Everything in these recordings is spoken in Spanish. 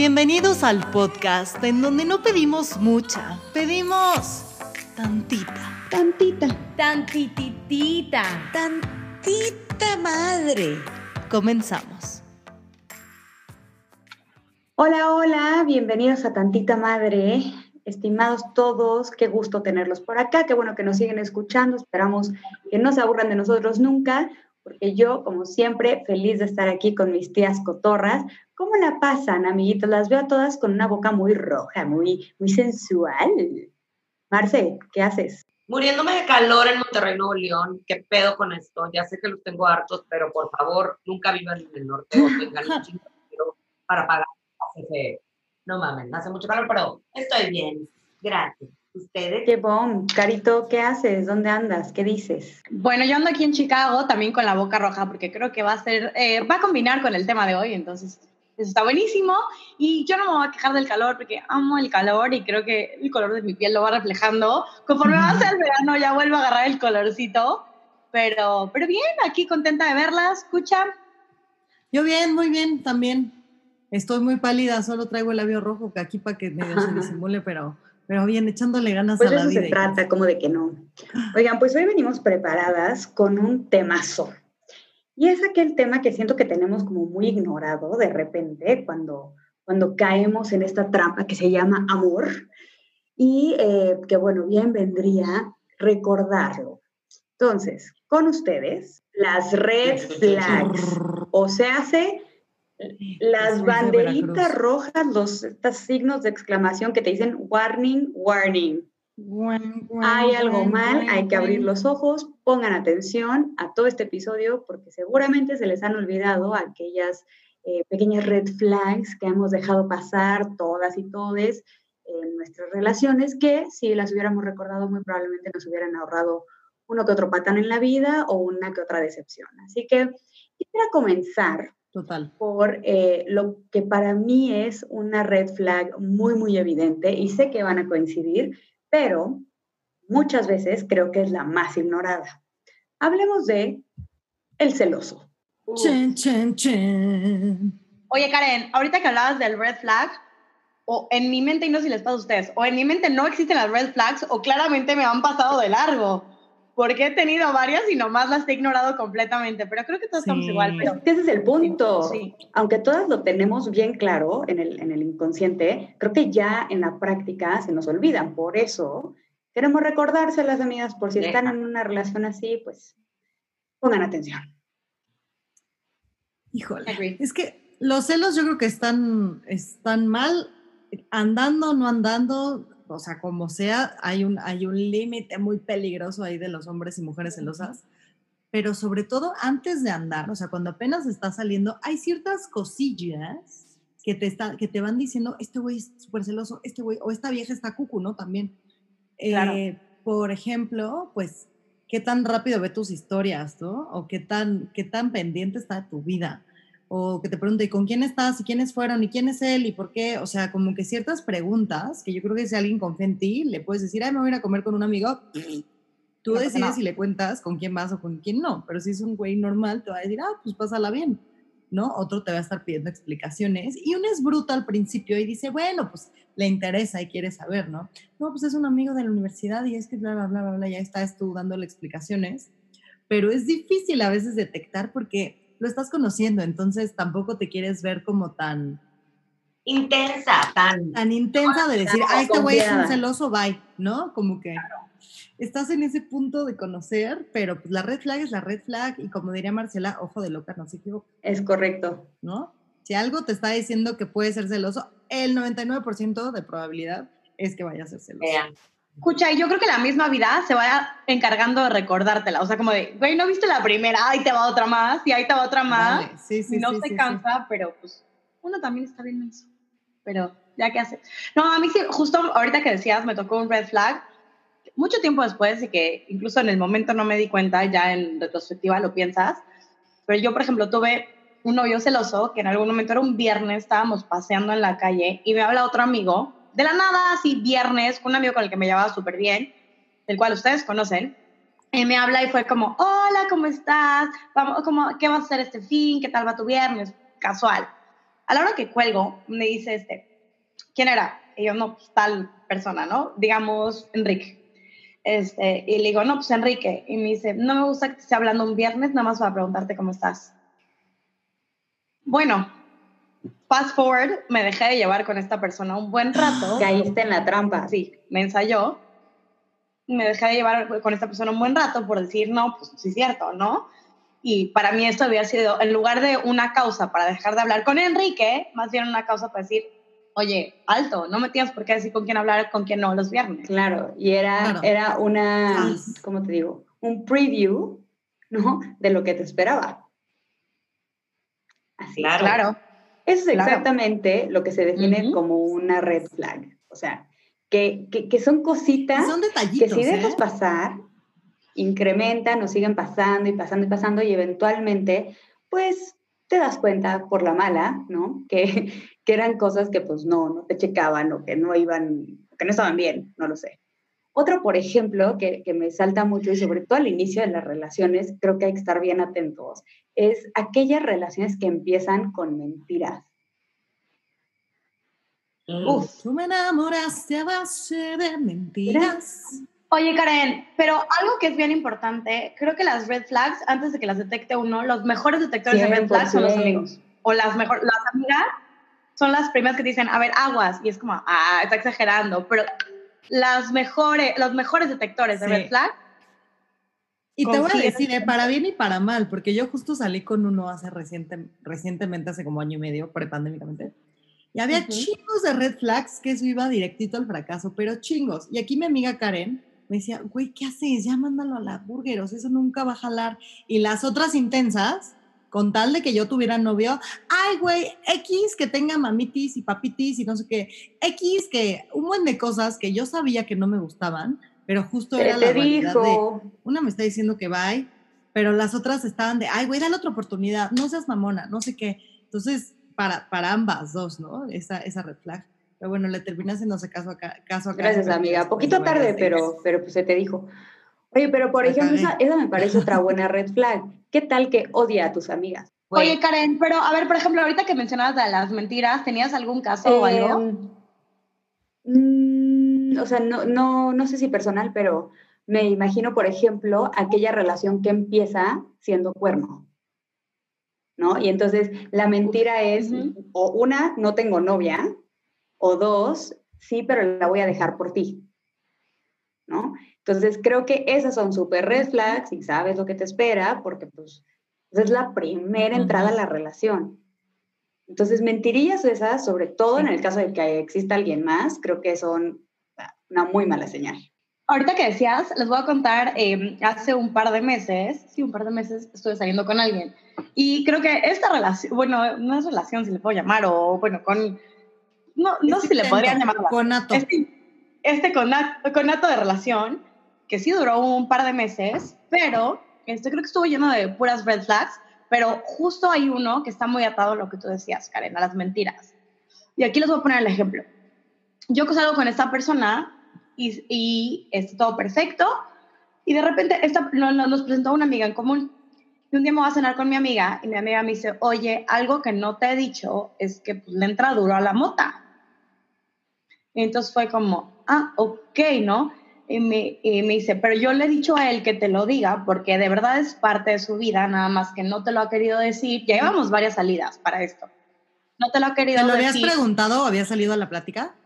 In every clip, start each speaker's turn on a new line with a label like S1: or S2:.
S1: Bienvenidos al podcast en donde no pedimos mucha, pedimos tantita.
S2: Tantita.
S3: Tantititita.
S2: Tantita madre.
S1: Comenzamos.
S2: Hola, hola, bienvenidos a Tantita Madre. Estimados todos, qué gusto tenerlos por acá, qué bueno que nos siguen escuchando, esperamos que no se aburran de nosotros nunca, porque yo, como siempre, feliz de estar aquí con mis tías cotorras. ¿Cómo la pasan, amiguitos? Las veo a todas con una boca muy roja, muy, muy sensual. Marce, ¿qué haces?
S4: Muriéndome de calor en Monterrey, Nuevo León. ¿Qué pedo con esto? Ya sé que los tengo hartos, pero por favor, nunca vivan en el norte o tengan un chingo para pagar. No mames, hace mucho calor, pero estoy bien. Gracias. ¿Ustedes?
S2: Qué bon. Carito, ¿qué haces? ¿Dónde andas? ¿Qué dices?
S3: Bueno, yo ando aquí en Chicago también con la boca roja porque creo que va a ser, eh, va a combinar con el tema de hoy, entonces eso está buenísimo. Y yo no me voy a quejar del calor porque amo el calor y creo que el color de mi piel lo va reflejando. Conforme va a ser el verano ya vuelvo a agarrar el colorcito. Pero, pero bien, aquí contenta de verlas. ¿Escuchan?
S1: Yo bien, muy bien también. Estoy muy pálida, solo traigo el labio rojo que aquí para que medio se disimule, pero pero bien, echándole ganas
S2: pues
S1: a la
S2: eso
S1: vida.
S2: se trata, como de que no. Oigan, pues hoy venimos preparadas con un temazo. Y es aquel tema que siento que tenemos como muy ignorado de repente cuando, cuando caemos en esta trampa que se llama amor. Y eh, que bueno, bien vendría recordarlo. Entonces, con ustedes, las red flags. O sea, hace las banderitas rojas, los estos signos de exclamación que te dicen warning, warning. Hay algo mal, hay que abrir los ojos, pongan atención a todo este episodio porque seguramente se les han olvidado aquellas eh, pequeñas red flags que hemos dejado pasar todas y todes en nuestras relaciones que si las hubiéramos recordado muy probablemente nos hubieran ahorrado uno que otro patán en la vida o una que otra decepción. Así que quisiera comenzar
S1: Total.
S2: por eh, lo que para mí es una red flag muy, muy evidente y sé que van a coincidir, pero muchas veces creo que es la más ignorada. Hablemos de el celoso.
S1: Chen, chen, chen.
S3: Oye, Karen, ahorita que hablabas del red flag, o en mi mente, y no sé si les pasa a ustedes, o en mi mente no existen las red flags, o claramente me han pasado de largo, porque he tenido varias y nomás las he ignorado completamente, pero creo que todos estamos igual. Pero,
S2: Es que ese es el punto.
S3: Sí.
S2: Aunque todas lo tenemos bien claro en el, en el inconsciente, creo que ya en la práctica se nos olvidan. Por eso queremos recordárselas, amigas, por si
S4: Deja.
S2: están en una relación así, pues pongan atención.
S1: Híjole.
S3: Agree.
S1: Es que los celos yo creo que están, están mal, andando, no andando, o sea, como sea, hay un, hay un límite muy peligroso ahí de los hombres y mujeres celosas, pero sobre todo antes de andar, o sea, cuando apenas está saliendo, hay ciertas cosillas que te, está, que te van diciendo, este güey es súper celoso, este güey, o esta vieja está cucu, ¿no? También.
S3: Claro.
S1: Eh, por ejemplo, pues, qué tan rápido ve tus historias, ¿no? O qué tan, qué tan pendiente está tu vida. O que te pregunte, ¿y con quién estás? ¿Y quiénes fueron? ¿Y quién es él? ¿Y por qué? O sea, como que ciertas preguntas que yo creo que si alguien confía en ti, le puedes decir, ay, me voy a ir a comer con un amigo. Tú
S3: No
S1: decides si le cuentas con quién vas o con quién no. Pero si es un güey normal, te va a decir, ah, pues pásala bien. ¿No? Otro te va a estar pidiendo explicaciones. Y uno es bruto al principio y dice, bueno, pues le interesa y quiere saber, ¿no? No, pues es un amigo de la universidad y es que bla, bla, bla, bla, ya estás tú dándole explicaciones. Pero es difícil a veces detectar porque lo estás conociendo, entonces tampoco te quieres ver como tan,
S4: Intensa, tan.
S1: tan intensa de decir, ah, este güey es un celoso, bye, ¿no? Como que estás en ese punto de conocer, pero pues la red flag es la red flag y como diría Marcela, ojo de loca, no se equivoca,
S2: Es correcto.
S1: ¿no? Si algo te está diciendo que puede ser celoso, el 99% de probabilidad es que vaya a ser celoso.
S3: Escucha, yo creo que la misma vida se va encargando de recordártela. O sea, como de, güey, no viste la primera, ahí te va otra más, y ahí te va otra más.
S1: Vale, Sí, sí,
S3: no
S1: sí,
S3: se cansa, pero pues uno también está bien menso. Pero ya que hace. No, a mí sí, justo ahorita que decías, me tocó un red flag. Mucho tiempo después y que incluso en el momento no me di cuenta, ya en retrospectiva lo piensas. Pero yo, por ejemplo, tuve un novio celoso que en algún momento era un viernes, estábamos paseando en la calle y me habla otro amigo, de la nada, así viernes, un amigo con el que me llevaba súper bien, del cual ustedes conocen, y me habla y fue como, hola, ¿cómo estás? Vamos, como, ¿Qué vas a hacer este fin? ¿Qué tal va tu viernes? Casual. A la hora que cuelgo, me dice este, ¿quién era? Y yo, no, pues tal persona, ¿no? Digamos, Enrique. Este, y le digo, no, pues Enrique. Y me dice, no me gusta que esté hablando un viernes, nada más para preguntarte cómo estás. Bueno, fast forward, me dejé de llevar con esta persona un buen rato.
S2: Caíste en la trampa.
S3: Sí, me ensayó. Me dejé de llevar con esta persona un buen rato por decir, no, pues sí es cierto, ¿no? Y para mí esto había sido, en lugar de una causa para dejar de hablar con Enrique, más bien una causa para decir, oye, alto, no me tienes por qué decir con quién hablar, con quién no los viernes.
S2: Claro, y era, era una, ¿cómo te digo? Un preview, ¿no? De lo que te esperaba.
S3: Así claro. claro.
S2: Eso es exactamente lo que se define como una red flag. O sea, que, que, son cositas
S1: son
S2: que si dejas
S1: ¿eh?
S2: pasar, incrementan o siguen pasando y pasando y pasando y eventualmente, pues te das cuenta por la mala, ¿no? Que, que eran cosas que pues no, no te checaban o que no iban, que no estaban bien, no lo sé. Otro, por ejemplo, que, que, me salta mucho y sobre todo al inicio de las relaciones, creo que hay que estar bien atentos, es aquellas relaciones que empiezan con mentiras.
S1: Mm. Uf. Tú me enamoraste a base de mentiras.
S3: Oye, Karen, pero algo que es bien importante, creo que las red flags, antes de que las detecte uno, los mejores detectores de red flags son los amigos. O las mejores, las amigas son las primeras que te dicen, a ver, aguas, y es como, ah, está exagerando, pero las mejores, los mejores detectores de red flag.
S1: Y te voy a decir, eh, para bien y para mal, porque yo justo salí con uno hace reciente, recientemente, hace como año y medio, prepandémicamente, y había chingos de red flags que eso iba directito al fracaso, pero chingos. Y aquí mi amiga Karen me decía, güey, ¿qué haces? Ya mándalo a la burger, o sea, eso nunca va a jalar. Y las otras intensas, con tal de que yo tuviera novio, ay, güey, X que tenga mamitis y papitis y no sé qué, X que un buen de cosas que yo sabía que no me gustaban, pero justo era la realidad de, una me está diciendo que bye, pero las otras estaban de, ay, güey, dale otra oportunidad, no seas mamona, no sé qué. Entonces, para, para ambas dos, ¿no? Esa, esa red flag. Pero bueno, le terminas haciéndose caso acá. Caso
S2: Gracias, amiga. Poquito tarde, pero, pero pues se te dijo. Oye, pero por ejemplo, esa, me parece otra buena red flag. ¿Qué tal que odia a tus amigas?
S3: Oye, Karen, pero a ver, por ejemplo, ahorita que mencionabas de las mentiras, ¿tenías algún caso o algo?
S2: Em, mm, o sea, no, no, no sé si personal, pero me imagino, por ejemplo, aquella relación que empieza siendo cuerno. ¿No? Y entonces la mentira es, o una, no tengo novia, o dos, sí, pero la voy a dejar por ti. ¿No? Entonces creo que esas son súper red flags y sabes lo que te espera porque pues es la primera entrada a la relación. Entonces mentirillas esas, sobre todo en el caso de que exista alguien más, creo que son una muy mala señal.
S3: Ahorita que decías, les voy a contar, em, hace un par de meses, sí, un par de meses estuve saliendo con alguien y creo que esta relación, bueno, no es relación, si le puedo llamar, o bueno, con no, no sé si le podrían llamar
S1: conato.
S3: Este, este conato, conato, de relación, que sí duró un par de meses, pero este, creo que estuvo lleno de puras red flags, pero justo hay uno que está muy atado a lo que tú decías, Karen, a las mentiras. Y aquí les voy a poner el ejemplo. Yo salgo con esta persona y, y es todo perfecto, y de repente esta, nos presentó una amiga en común. Y un día me voy a cenar con mi amiga y mi amiga me dice, oye, algo que no te he dicho es que pues, le entra duro a la mota. Entonces fue como, ah, ok, ¿no? Y me, me, dice, pero yo le he dicho a él que te lo diga porque de verdad es parte de su vida, nada más que no te lo ha querido decir. Ya llevamos varias salidas para esto. No te lo ha querido decir.
S1: ¿Te
S3: lo
S1: habías preguntado o había salido a la plática?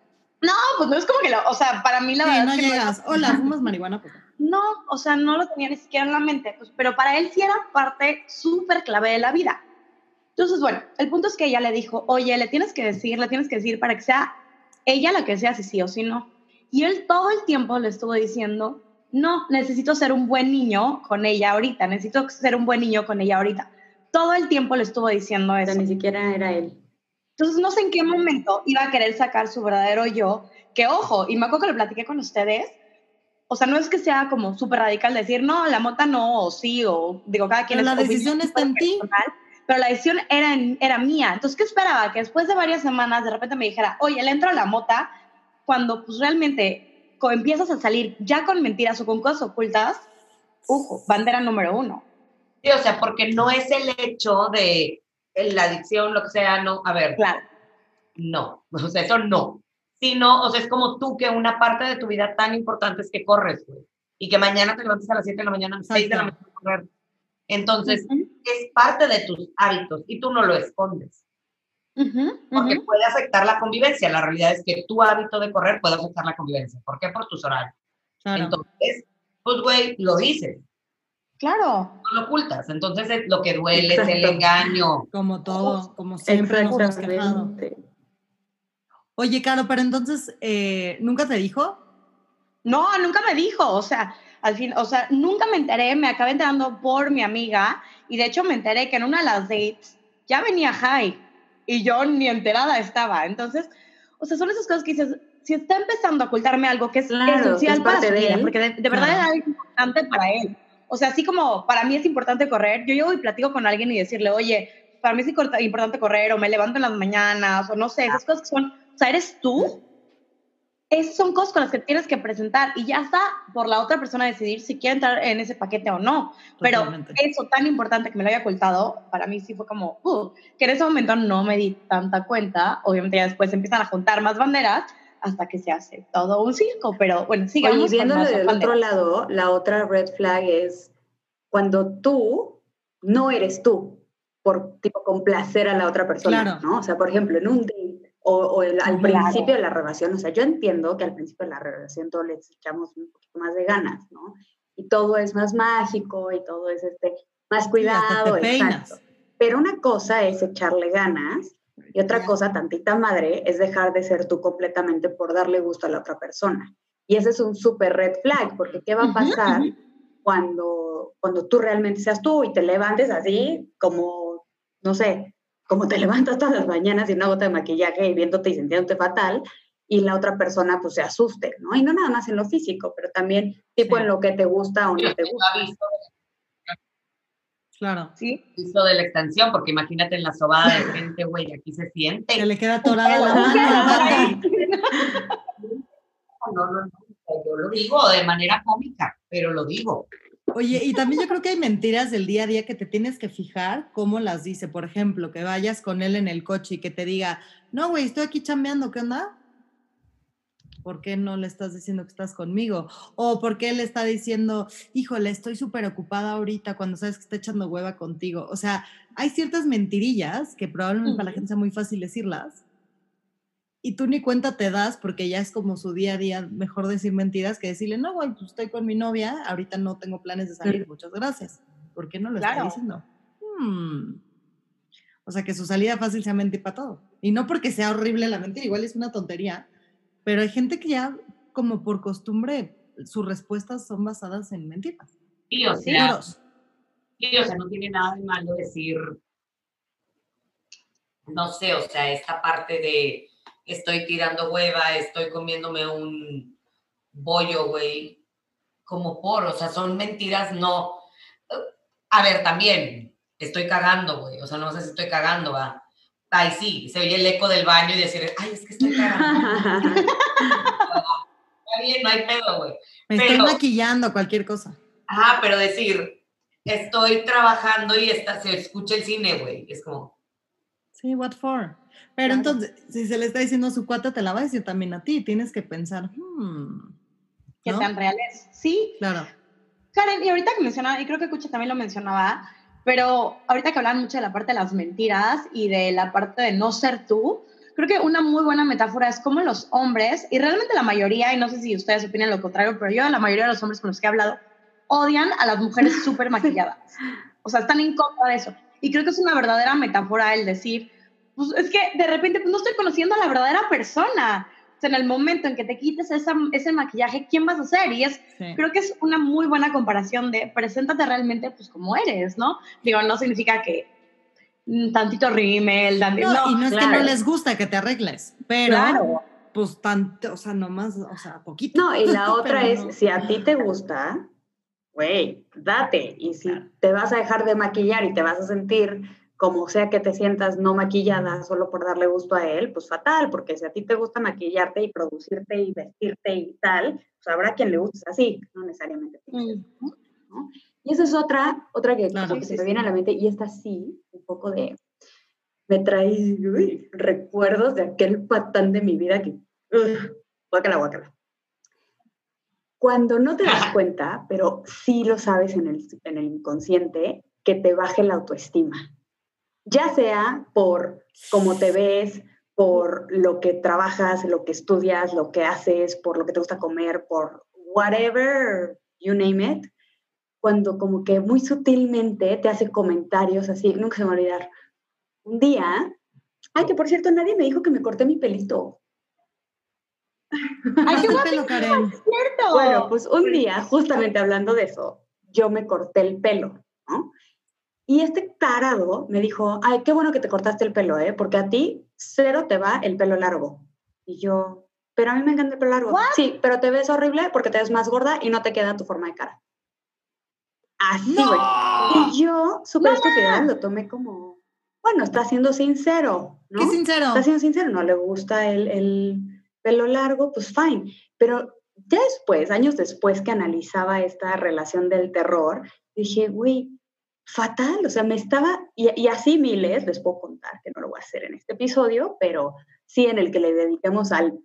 S3: No, pues no es como que lo, o sea, para mí la verdad
S1: no
S3: es
S1: que llegas, hola, ¿fumas marihuana? Pues
S3: no, o sea, no lo tenía ni siquiera en la mente, pues, pero para él sí era parte súper clave de la vida. Entonces, bueno, el punto es que ella le dijo, oye, le tienes que decir, le tienes que decir para que sea ella la que sea si sí o si no. Y él todo el tiempo le estuvo diciendo, no, necesito ser un buen niño con ella ahorita, necesito ser un buen niño con ella ahorita. Todo el tiempo le estuvo diciendo eso.
S2: ni siquiera era él.
S3: Entonces no sé en qué momento iba a querer sacar su verdadero yo, que ojo, y me acuerdo que lo platiqué con ustedes, o sea, no es que sea como súper radical decir, no, la mota no, o sí, o digo, cada quien
S1: pero es la decisión está en ti
S3: pero la decisión era, era mía. Entonces, ¿qué esperaba? Que después de varias semanas de repente me dijera, oye, le entro a la mota, cuando pues realmente empiezas a salir ya con mentiras o con cosas ocultas, ujo, bandera número uno.
S4: Sí, o sea, porque no es el hecho de la adicción, lo que sea, no, a ver.
S3: Claro.
S4: No, o sea, eso no. Si no, o sea, es como tú que una parte de tu vida tan importante es que corres, güey. Y que mañana te levantes a las 7 de la mañana, a las 6 de la mañana a correr. Entonces, es parte de tus hábitos y tú no lo escondes. Porque puede afectar la convivencia. La realidad es que tu hábito de correr puede afectar la convivencia. ¿Por qué? Por tus horarios. Entonces, pues, güey, lo dices.
S3: Claro.
S4: No lo ocultas. Entonces, lo que duele es el engaño.
S1: Como todo, como siempre hemos quejado. Oye, Caro, pero entonces, eh, ¿nunca te dijo?
S3: No, nunca me dijo. O sea, al fin, o sea, nunca me enteré, me acabé enterando por mi amiga y de hecho me enteré que en una de las dates ya venía High y yo ni enterada estaba. Entonces, o sea, son esas cosas que dices, si está empezando a ocultarme algo que es esencial para su vida, porque de, verdad es algo importante para él. O sea, así como para mí es importante correr, yo llego y platico con alguien y decirle, oye, para mí es importante correr, o me levanto en las mañanas, o no sé, esas cosas que son, o sea, eres tú esas son cosas con las que tienes que presentar y ya está por la otra persona decidir si quiere entrar en ese paquete o no. Pero eso tan importante que me lo haya ocultado, para mí sí fue como, uh, que en ese momento no me di tanta cuenta. Obviamente ya después empiezan a juntar más banderas hasta que se hace todo un circo. Pero bueno, sigamos.
S2: Y viendo del otro lado, la otra red flag es cuando tú no eres tú por tipo complacer a la otra persona, ¿no? O sea, por ejemplo, en un date o, al principio de la relación, o sea, yo entiendo que al principio de la relación todos le echamos un poquito más de ganas, ¿no? Y todo es más mágico y todo es este, más cuidado, exacto. Pero una cosa es echarle ganas y otra cosa, tantita madre, es dejar de ser tú completamente por darle gusto a la otra persona. Y ese es un súper red flag, porque ¿qué va a pasar cuando, cuando tú realmente seas tú y te levantes así como, no sé, como te levantas todas las mañanas sin una gota de maquillaje y viéndote y sintiéndote fatal, y la otra persona pues se asuste, ¿no? Y no nada más en lo físico, pero también tipo en lo que te gusta o no te gusta.
S1: Claro.
S4: Sí. Visto de la extensión, porque imagínate en la sobada de gente, güey, aquí se siente.
S1: Se le queda atorada la mano.
S4: No, no, no, yo lo digo de manera cómica, pero lo digo.
S1: Oye, y también yo creo que hay mentiras del día a día que te tienes que fijar cómo las dice. Por ejemplo, que vayas con él en el coche y que te diga, no, güey, estoy aquí chambeando, ¿qué onda? ¿Por qué no le estás diciendo que estás conmigo? O por qué le está diciendo, híjole, estoy súper ocupada ahorita cuando sabes que está echando hueva contigo. O sea, hay ciertas mentirillas que probablemente para la gente sea muy fácil decirlas, y tú ni cuenta te das porque ya es como su día a día, mejor decir mentiras que decirle, no, güey, pues estoy con mi novia, ahorita no tengo planes de salir, muchas gracias. ¿Por qué no lo está diciendo? Hmm. O sea, que su salida fácil sea mentir para todo. Y no porque sea horrible la mentira, igual es una tontería, pero hay gente que ya, como por costumbre, sus respuestas son basadas en mentiras.
S4: Sí, o sea, sí, o sea, no tiene nada de malo decir, no sé, o sea, esta parte de estoy tirando hueva, estoy comiéndome un bollo, güey, como por, o sea, son mentiras, no. A ver, también, estoy cagando, güey, o sea, no sé si estoy cagando, va. Ay, sí, se oye el eco del baño y decir, ay, es que estoy cagando. Está bien, no hay pedo, güey.
S1: Me estoy maquillando, cualquier cosa.
S4: Ajá, pero decir, estoy trabajando y está, se escucha el cine, güey, es como...
S1: Sí, what for? Pero entonces, si se le está diciendo a su cuata, te la va a decir también a ti. Tienes que pensar, hmm,
S3: ¿qué tan real es? Sí.
S1: Claro.
S3: Karen, y ahorita que mencionaba, y creo que Cucha también lo mencionaba, pero ahorita que hablan mucho de la parte de las mentiras y de la parte de no ser tú, creo que una muy buena metáfora es cómo los hombres, y realmente la mayoría, y no sé si ustedes opinan lo contrario, pero yo, la mayoría de los hombres con los que he hablado, odian a las mujeres súper maquilladas. O sea, están en contra de eso. Y creo que es una verdadera metáfora el decir, pues es que de repente pues, no estoy conociendo a la verdadera persona. O sea, en el momento en que te quites esa, ese maquillaje, ¿quién vas a ser? Y es, creo que es una muy buena comparación de preséntate realmente pues como eres, ¿no? Digo, no significa que tantito rímel, tantito,
S1: no, y no es que no les gusta que te arregles, pero pues tanto, o sea, nomás, o sea, poquito.
S2: No, y la otra es, si a ti te gusta, güey, date. Y si te vas a dejar de maquillar y te vas a sentir como sea que te sientas no maquillada solo por darle gusto a él, pues fatal, porque si a ti te gusta maquillarte y producirte y vestirte y tal, pues habrá quien le guste así, no necesariamente. Y esa es otra, otra que, se me viene a la mente, y esta sí, un poco de, me trae recuerdos de aquel patán de mi vida que, uh, guácala, guácala. Cuando no te das cuenta, pero sí lo sabes en el, en el inconsciente, que te baje la autoestima. Ya sea por cómo te ves, por lo que trabajas, lo que estudias, lo que haces, por lo que te gusta comer, por whatever, you name it, cuando como que muy sutilmente te hace comentarios así, nunca se me va a olvidar. Un día, ay, que por cierto, nadie me dijo que me corté mi pelito.
S3: Ay, qué pelo, Karen.
S2: cierto. Bueno, pues un día, justamente hablando de eso, yo me corté el pelo, ¿no? Y este tarado me dijo, ay, qué bueno que te cortaste el pelo, ¿eh? Porque a ti cero te va el pelo largo. Y yo, pero a mí me encanta el pelo largo. Sí, pero te ves horrible porque te ves más gorda y no te queda tu forma de cara. Así, güey. Y yo, súper estúpida, lo tomé como, bueno, está siendo sincero, ¿no?
S1: ¿Qué sincero?
S2: Está siendo sincero, no le gusta el, el pelo largo, pues fine. Pero ya después, años después que analizaba esta relación del terror, dije, güey, fatal, o sea, me estaba, y, y, así miles, les puedo contar, que no lo voy a hacer en este episodio, pero sí en el que le dediquemos al...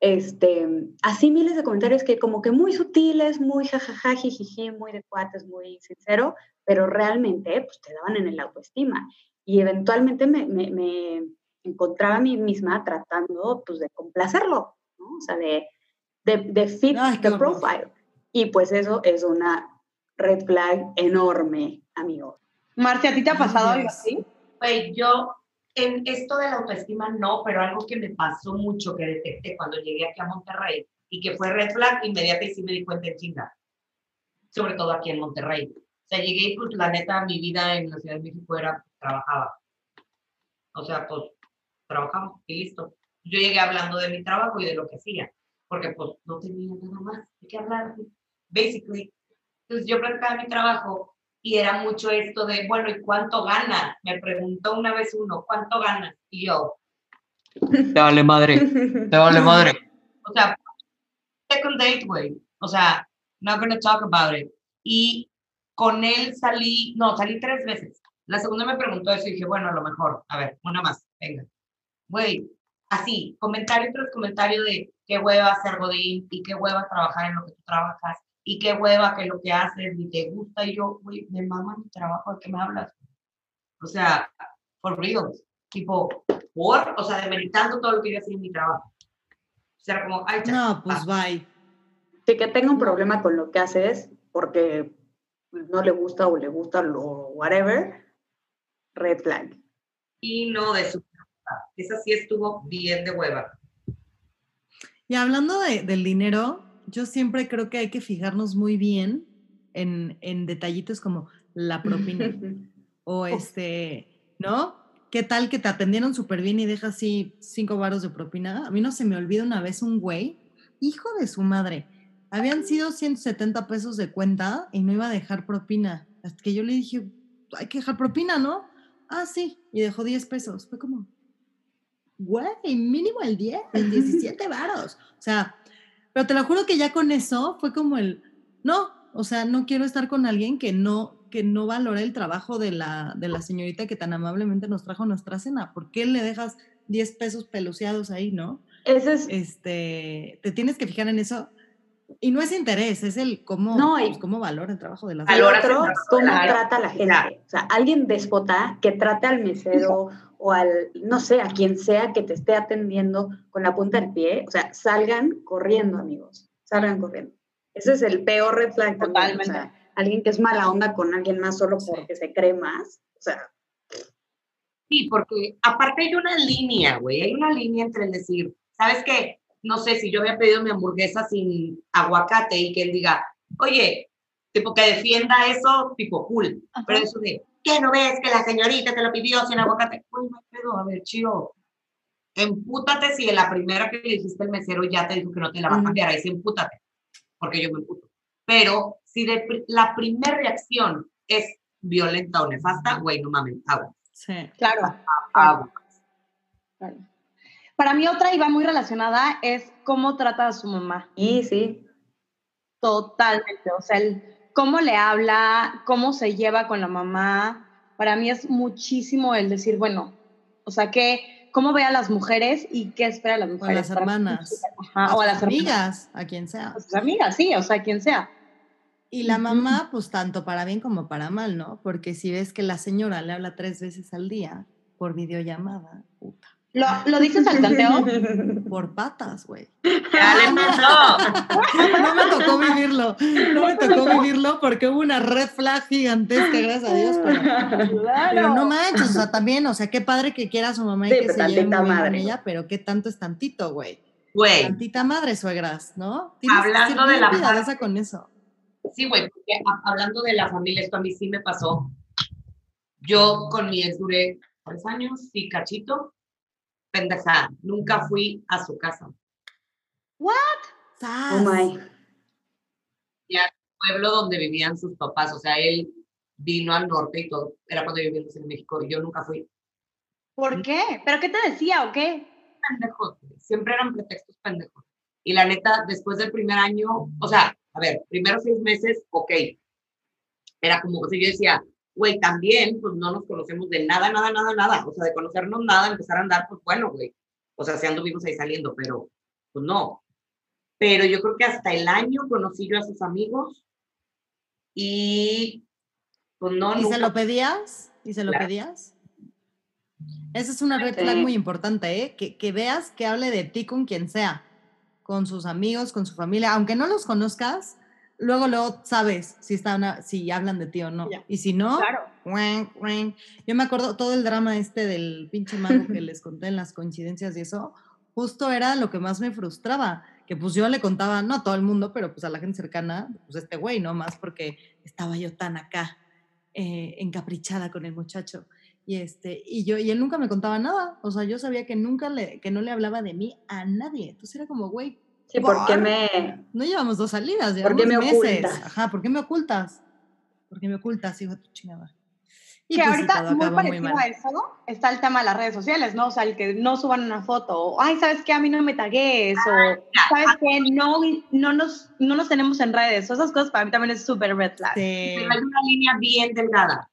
S2: Este, así miles de comentarios que como que muy sutiles, muy jajaja, jijiji, muy de cuates, muy sincero, pero realmente pues te daban en el autoestima. Y eventualmente me, me, me encontraba a mí misma tratando pues de complacerlo, ¿no? O sea, de, de, de fit the profile. Y pues eso es una red flag enorme, amigo.
S3: Marcia, ¿a ti te ha pasado algo así?
S4: Pues yo, en esto de la autoestima no, pero algo que me pasó mucho, que detecté cuando llegué aquí a Monterrey y que fue red flag, inmediatamente sí me di cuenta en chinga. Sobre todo aquí en Monterrey. O sea, llegué y pues la neta, mi vida en la Ciudad de México era, trabajaba. O sea, pues trabajamos y listo. Yo llegué hablando de mi trabajo y de lo que hacía, porque pues no tenía nada más de qué hablar. Basically, entonces yo platicaba mi trabajo y era mucho esto de, bueno, ¿y cuánto gana? Me preguntó una vez uno, ¿cuánto gana? Y yo, te vale madre, te vale madre. O sea, second date, güey. O sea, not gonna talk about it. Y con él salí, no, salí tres veces. La segunda me preguntó eso y dije, bueno, a lo mejor, a ver, una más, venga. Güey, así, comentario tras comentario de qué hueva ser godín y qué hueva trabajar en lo que tú trabajas y qué hueva que lo que haces ni te gusta. Y yo, güey, me mama mi trabajo, ¿de qué me hablas? O sea, por real, tipo, por, o sea, demeritando todo lo que yo hacía en mi trabajo. O sea, como, ay,
S1: No, pues bye.
S2: Sí, que tenga un problema con lo que haces porque no le gusta o le gusta lo whatever, red flag.
S4: Y no de su esa sí estuvo bien de hueva.
S1: Y hablando de, del dinero, yo siempre creo que hay que fijarnos muy bien en, en detallitos como la propina. o este, ¿no? ¿Qué tal que te atendieron súper bien y dejas así cinco varos de propina? A mí no se me olvida una vez un güey, hijo de su madre. Habían sido 170 pesos de cuenta y no iba a dejar propina. Hasta que yo le dije, hay que dejar propina, ¿no? Ah, sí. Y dejó 10 pesos. Fue como, güey, mínimo el 10, el 17 varos. O sea, pero te lo juro que ya con eso fue como el, no, o sea, no quiero estar con alguien que no que no valora el trabajo de la, de la señorita que tan amablemente nos trajo nuestra cena. ¿Por qué le dejas 10 pesos peluceados ahí, no?
S2: Ese es...
S1: Este, te tienes que fijar en eso. Y no es interés, es el cómo, no, pues, cómo valora el trabajo de la
S2: señorita. Al otro, cómo trata a la gente. O sea, alguien déspota que trata al mesero o al, no sé, a quien sea que te esté atendiendo con la punta del pie, o sea, salgan corriendo, amigos, salgan corriendo. Ese es el peor red flag también, o sea, alguien que es mala onda con alguien más solo porque se cree más, o sea.
S4: Sí, porque aparte hay una línea, güey, hay una línea entre el decir, ¿sabes qué? No sé, si yo había pedido mi hamburguesa sin aguacate y que él diga, oye, tipo que defienda eso, tipo cool, pero eso de, ¿Qué no ves que la señorita te lo pidió sin aguacate? Uy, me pedo, a ver, chido. Empútate si en la primera que le dijiste el mesero ya te dijo que no te la va a cambiar, ahí sí empútate, porque yo me emputo. Pero si de, la primera reacción es violenta o nefasta, güey, no mames, agua.
S3: Sí, claro. Agua. Claro. Para mí otra y va muy relacionada es cómo trata a su mamá.
S2: Y sí.
S3: Totalmente, o sea, el cómo le habla, cómo se lleva con la mamá, para mí es muchísimo el decir, bueno, o sea, que, cómo ve a las mujeres y qué espera a las mujeres.
S1: O a las hermanas.
S3: o a las
S1: amigas, a quien sea.
S3: A sus amigas, sí, o sea, a quien sea.
S1: Y la mamá, pues tanto para bien como para mal, ¿no? Porque si ves que la señora le habla tres veces al día por videollamada, puta.
S3: ¿Lo, ¿Lo dices al tanteo?
S1: Por patas, güey.
S4: Ya le empezó.
S1: No me tocó vivirlo. No me tocó vivirlo porque hubo una red flag gigantesca, gracias a Dios. Pero, no manches, o sea, también, o sea, qué padre que quiera a su mamá y que se lleve muy bien con ella, pero qué tanto es tantito, güey.
S4: Güey.
S1: Tantita madre, suegras, ¿no?
S4: Hablando de la
S1: parte, con eso.
S4: Sí, güey, porque hablando de la familia, esto a mí sí me pasó. Yo con mi ex duré tres años, sí, cachito, pendeja, nunca fui a su casa.
S3: ¿What?
S2: Oh my.
S4: Ya, pueblo donde vivían sus papás, o sea, él vino al norte y todo, era cuando vivíamos en México y yo nunca fui.
S3: ¿Por qué? ¿Pero qué te decía o qué?
S4: Pendejos, siempre eran pretextos pendejos. Y la neta, después del primer año, o sea, a ver, primero seis meses, ok. Era como, o sea, yo decía, güey, también, pues no nos conocemos de nada, nada, nada, nada. O sea, de conocernos nada, empezar a andar, pues bueno, güey. O sea, si anduvimos ahí saliendo, pero pues no. Pero yo creo que hasta el año conocí yo a sus amigos y pues no.
S1: ¿Y se lo pedías? ¿Y se lo pedías? Esa es una red flag muy importante, ¿eh? Que, que veas que hable de ti con quien sea, con sus amigos, con su familia, aunque no los conozcas, luego luego sabes si están si hablan de ti o no. Y si no, yo me acuerdo todo el drama este del pinche mago que les conté en las coincidencias y eso, justo era lo que más me frustraba, que pues yo le contaba, no a todo el mundo, pero pues a la gente cercana, pues este güey, ¿no? Más porque estaba yo tan acá, eh, encaprichada con el muchacho. Y, este, y, yo, y él nunca me contaba nada, o sea, yo sabía que nunca le, que no le hablaba de mí a nadie. Entonces era como, güey,
S2: Sí, ¿por qué me...?
S1: No llevamos dos salidas, llevamos ¿Por qué me Ocultas? Ajá, ¿por qué me ocultas? ¿Por qué me ocultas, hijo de tu chingada?
S3: Y que pues ahorita, muy parecido a eso, está el tema de las redes sociales, ¿no? O sea, el que no suban una foto, o, ay, ¿sabes qué? A mí no me tagues, o, ah, ¿sabes qué? No, no, nos, no nos tenemos en redes. O esas cosas para mí también es súper red flag.
S4: Sí. Pero hay una línea bien delgada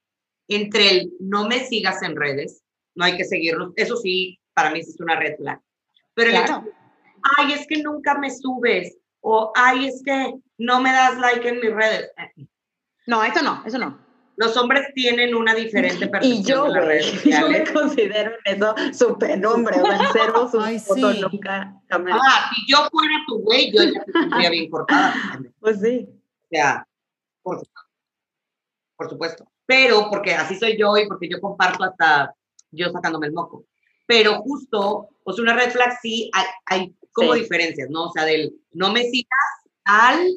S4: entre el no me sigas en redes, no hay que seguirnos, eso sí, para mí es una red flag. Pero claro ay, es que nunca me subes, o ay, es que no me das like en mis redes.
S3: No, eso no, eso no.
S4: Los hombres tienen una diferente percepción
S2: y yo, de las redes sociales. Yo me considero en eso súper hombre, o en cero su Ay, foto sí. nunca
S4: Ah, si yo fuera tu güey, yo ya estaría bien cortada.
S2: Pues sí.
S4: O sea, por supuesto. Por supuesto. Pero porque así soy yo y porque yo comparto hasta yo sacándome el moco. Pero justo, pues una red flag sí hay, hay como diferencias, ¿no? O sea, del no me sigas al,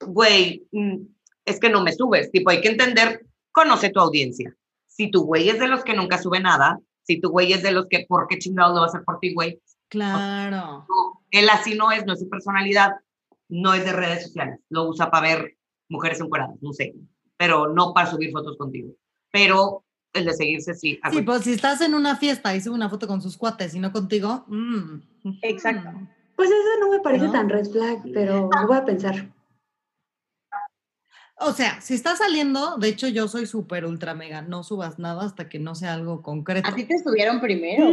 S4: güey, mm, es que no me subes. Tipo, hay que entender, conoce tu audiencia. Si tu güey es de los que nunca sube nada, si tu güey es de los que, ¿por qué chingado lo va a hacer por ti, güey?
S1: Claro.
S4: él así no es, no es su personalidad, no es de redes sociales, lo usa para ver mujeres encueradas, no sé, pero no para subir fotos contigo. Pero el de seguirse sí.
S1: Sí, pues si estás en una fiesta y sube una foto con sus cuates y no contigo. Mm,
S3: Exacto.
S2: Pues eso no me parece tan red flag, pero lo voy a pensar.
S1: O sea, si estás saliendo, de hecho yo soy súper ultra mega, no subas nada hasta que no sea algo concreto.
S3: A ti te subieron primero.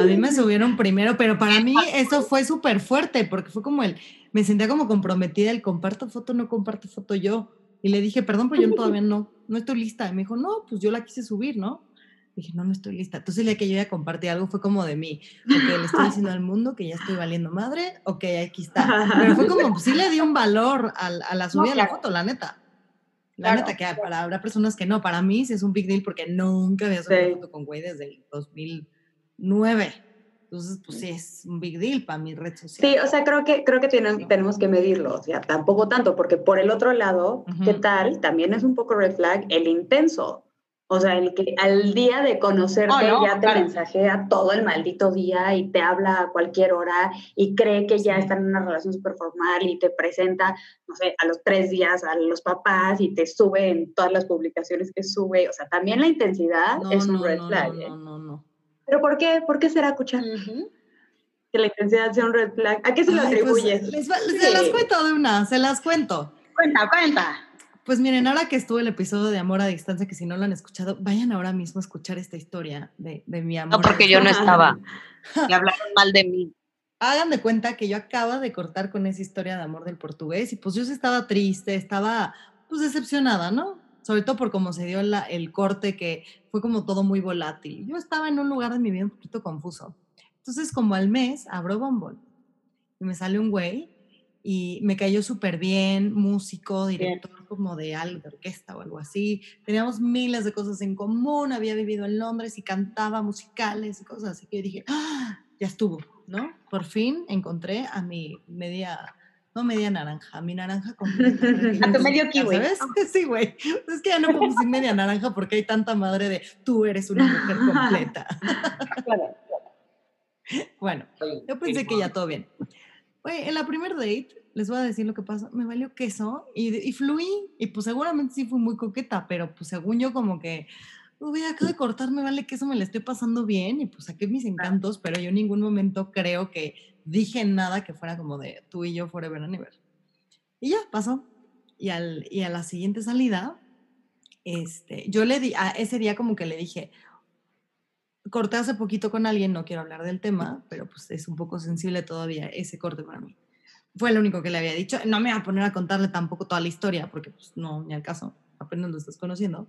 S1: A mí me subieron primero, pero para mí eso fue súper fuerte porque fue como el, me sentía como comprometida el comparto foto, no comparto foto yo. Y le dije, perdón, pero yo todavía no, no estoy lista. Y me dijo, no, pues yo la quise subir, ¿no? Dije, no, no estoy lista. Entonces, el día que yo ya compartí algo fue como de mí. Ok, le estoy diciendo al mundo que ya estoy valiendo madre. Ok, aquí está. Pero fue como, pues sí le di un valor a, a la subida de la foto, la neta. La neta, que para, habrá personas que no. Para mí sí es un big deal porque nunca había subido foto con güey desde el 2009. Entonces, pues sí, es un big deal para mi red social.
S2: Sí, o sea, creo que, creo que tenemos que medirlo, o sea, tampoco tanto, porque por el otro lado, ¿qué tal? También es un poco red flag el intenso. O sea, el que al día de conocerte oh, ya te mensajea todo el maldito día y te habla a cualquier hora y cree que ya está en una relación súper formal y te presenta, no sé, a los tres días a los papás y te sube en todas las publicaciones que sube. O sea, también la intensidad es un red flag.
S1: No, ¿eh? no, no,
S2: ¿Pero por qué? ¿Por qué será, escuchar? Que la intensidad sea un red flag. ¿A qué se lo pues, atribuyes?
S1: Se las cuento de una, se las cuento.
S3: Cuenta, cuenta
S1: pues miren, ahora que estuvo el episodio de Amor a Distancia, que si no lo han escuchado, vayan ahora mismo a escuchar esta historia de, de mi amor.
S4: No, porque yo no estaba. Y hablaron mal de mí.
S1: Hagan de cuenta que yo acaba de cortar con esa historia de amor del portugués y pues yo sí estaba triste, estaba pues decepcionada, ¿no? Sobre todo por cómo se dio la, el corte, que fue como todo muy volátil. Yo estaba en un lugar de mi vida un poquito confuso. Entonces, como al mes, abro Bumble y me sale un güey y me cayó súper bien, músico, director como de algo, de orquesta o algo así. Teníamos miles de cosas en común, había vivido en Londres y cantaba musicales y cosas así que dije, ¡Ah! ya estuvo, ¿no? Por fin encontré a mi media, no media naranja, mi naranja completa.
S3: a tu medio kiwi.
S1: ¿Sabes? Sí, güey. Es que ya no puedo decir media naranja porque hay tanta madre de tú eres una mujer completa. claro. Bueno, yo pensé que ya todo bien. Oye, en la primer date, les voy a decir lo que pasa, me valió queso y, y fluí, y pues seguramente sí fui muy coqueta, pero pues según yo como que, uy, acabo de cortar, me vale queso, me le estoy pasando bien, y pues saqué mis encantos, pero yo en ningún momento creo que dije nada que fuera como de tú y yo forever and ever. Y ya, pasó. Y, al, y a la siguiente salida, este, yo le di, a ese día como que le dije, corté hace poquito con alguien, no quiero hablar del tema, pero pues es un poco sensible todavía ese corte para mí. Fue lo único que le había dicho. No me voy a poner a contarle tampoco toda la historia, porque pues no, ni al caso, apenas lo estás conociendo.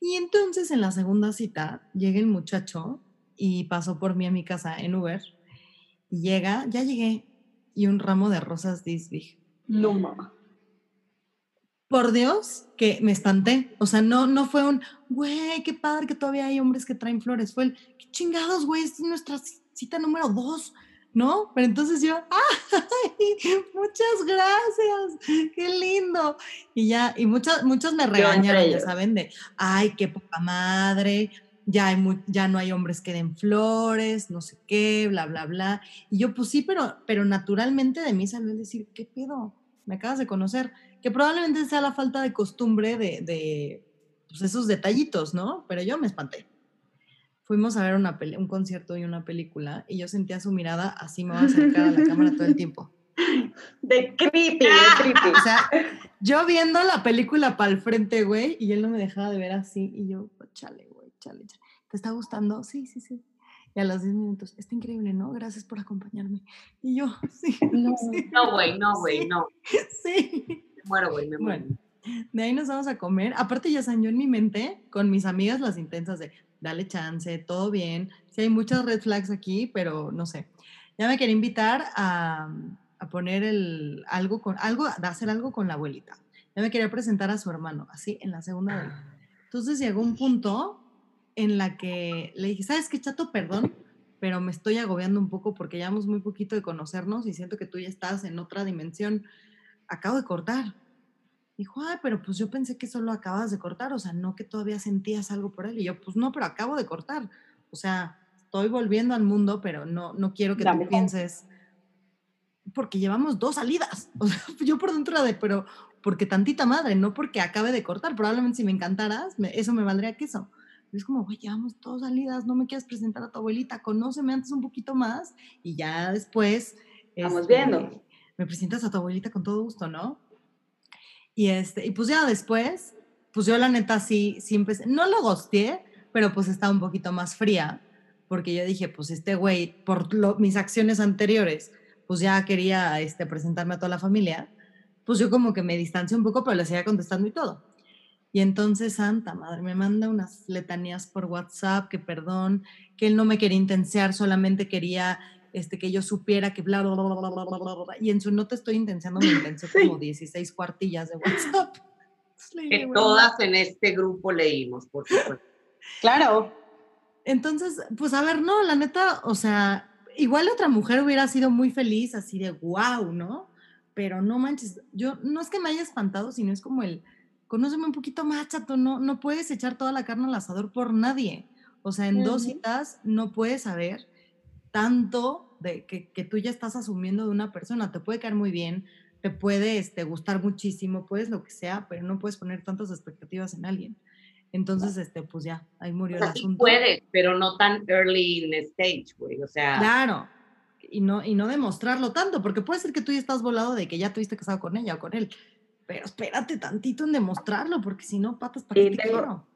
S1: Y entonces en la segunda cita llega el muchacho y pasó por mí a mi casa en Uber. Y llega, ya llegué, y un ramo de rosas this big.
S3: No, mamá
S1: por Dios que me espanté. O sea, no, no fue un, güey, qué padre que todavía hay hombres que traen flores. Fue el, qué chingados, güey, esta es nuestra cita número dos, ¿no? Pero entonces yo, ¡ay! Muchas gracias, qué lindo. Y ya, y muchas, muchos me regañaron, ya saben, de, ay, qué poca madre. Ya, hay ya no hay hombres que den flores, no sé qué, bla, bla, bla. Y yo, pues sí, pero, pero naturalmente de mí salió el decir, ¿qué pedo? Me acabas de conocer que probablemente sea la falta de costumbre de, de pues, esos detallitos, ¿no? Pero yo me espanté. Fuimos a ver una un concierto y una película y yo sentía su mirada así me va a acercar a la cámara todo el tiempo.
S3: De creepy, de creepy.
S1: O sea, yo viendo la película para el frente, güey, y él no me dejaba de ver así y yo, chale, güey, chale, chale. ¿Te está gustando? Sí, sí, sí. Y a los 10 minutos, está increíble, ¿no? Gracias por acompañarme. Y yo, sí.
S4: No, güey, no, güey, no.
S1: Sí
S4: muero, güey, me muero. Bueno,
S1: de ahí nos vamos a comer. Aparte ya saben, yo en mi mente, con mis amigas las intensas de, dale chance, todo bien. Sí hay muchas red flags aquí, pero no sé. Ya me quería invitar a, a poner el, algo con, algo, a hacer algo con la abuelita. Ya me quería presentar a su hermano, así, en la segunda vez. Entonces llegó un punto en la que le dije, ¿sabes qué, chato? Perdón, pero me estoy agobiando un poco porque llevamos muy poquito de conocernos y siento que tú ya estás en otra dimensión acabo de cortar. Dijo, ay, pero pues yo pensé que solo acabas de cortar, o sea, no que todavía sentías algo por él. Y yo, pues no, pero acabo de cortar. O sea, estoy volviendo al mundo, pero no, no quiero que tú pienses, porque llevamos dos salidas. O sea, yo por dentro de, pero porque tantita madre, no porque acabe de cortar. Probablemente si me encantaras, eso me valdría queso. es como, güey, llevamos dos salidas, no me quieres presentar a tu abuelita, conóceme antes un poquito más y ya después.
S3: Estamos viendo
S1: este, me presentas a tu abuelita con todo gusto, ¿no? Y, este, y pues ya después, pues yo la neta sí, siempre, no lo gosteé, pero pues estaba un poquito más fría, porque yo dije, pues este güey, por mis acciones anteriores, pues ya quería este, presentarme a toda la familia, pues yo como que me distancié un poco, pero le seguía contestando y todo. Y entonces, Santa Madre, me manda unas letanías por WhatsApp, que perdón, que él no me quería intensear, solamente quería este, que yo supiera que bla, bla, bla, bla, bla, bla, bla, y en su nota estoy intensando, me intensé como 16 cuartillas de WhatsApp.
S4: Que todas en este grupo leímos, por supuesto.
S3: Claro.
S1: Entonces, pues a ver, no, la neta, o sea, igual otra mujer hubiera sido muy feliz, así de wow, ¿no? Pero no manches, yo no es que me haya espantado, sino es como el, conóceme un poquito más, chato, no, no puedes echar toda la carne al asador por nadie. O sea, en dos citas no puedes saber tanto de que, que, tú ya estás asumiendo de una persona. Te puede caer muy bien, te puede este, gustar muchísimo, puedes lo que sea, pero no puedes poner tantas expectativas en alguien. Entonces, este, pues ya, ahí murió el asunto. Sí
S4: puedes, pero no tan early in the stage, güey, o sea.
S1: Claro, y no, y no demostrarlo tanto, porque puede ser que tú ya estás volado de que ya tuviste casado con ella o con él, pero espérate tantito en demostrarlo, porque si no, patas para qué te quiero.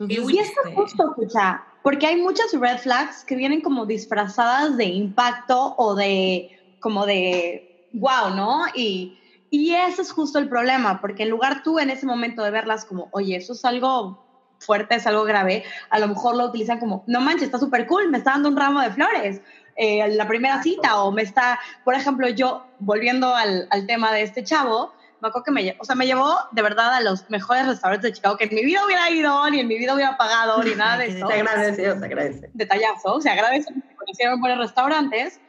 S3: y esto es justo, escucha, porque hay muchas red flags que vienen como disfrazadas de impacto o de, como de, wow, ¿no? Y, y ese es justo el problema, porque en lugar tú en ese momento de verlas como, oye, eso es algo fuerte, es algo grave, a lo mejor lo utilizan como, no manches, está súper cool, me está dando un ramo de flores, eh, la primera cita, o me está, por ejemplo, yo, volviendo al, al tema de este chavo, me acuerdo que me, o sea, me llevó de verdad a los mejores restaurantes de Chicago que en mi vida hubiera ido, ni en mi vida hubiera pagado, ni nada de eso.
S2: Se agradece, se agradece.
S3: Detallazo, se agradece, conocieron buenos restaurantes,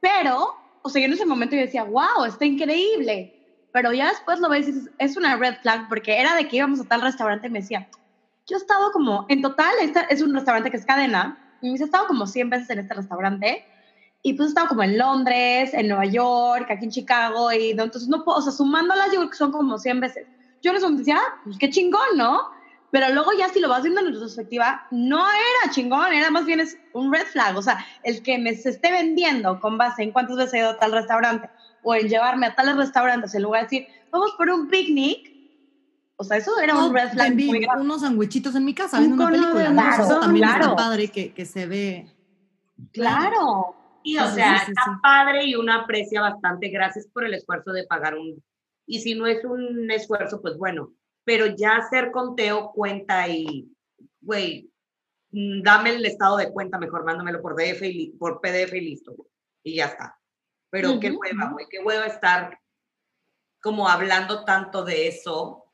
S3: pero, o sea, yo en ese momento yo decía, wow, está increíble. Pero ya después lo ves y dices, es una red flag, porque era de que íbamos a tal restaurante y me decía, yo he estado como, en total, este es un restaurante que es cadena, y me dice, he estado como 100 veces en este restaurante, y pues he estado como en Londres, en Nueva York, aquí en Chicago, y ¿no? entonces no puedo, o sea, sumándolas yo creo que son como 100 veces. Yo les decía, ah, pues qué chingón, ¿no? Pero luego ya si lo vas viendo en retrospectiva, no era chingón, era más bien es un red flag, o sea, el que me se esté vendiendo con base en cuántas veces he ido a tal restaurante o en llevarme a tales restaurantes en lugar de decir, vamos por un picnic, o sea, eso era un red flag.
S1: Muy unos sandwichitos en mi casa viendo una película. Claro, eso también está padre que, que se ve.
S3: Claro.
S4: Y o sea, está padre y uno aprecia bastante. Gracias por el esfuerzo de pagar un. Y si no es un esfuerzo, pues bueno. Pero ya hacer conteo, cuenta y, güey, mm, dame el estado de cuenta, mejor mándamelo por, DF y, por PDF y listo. Y ya está. Pero qué hueva, güey, qué hueva estar como hablando tanto de eso.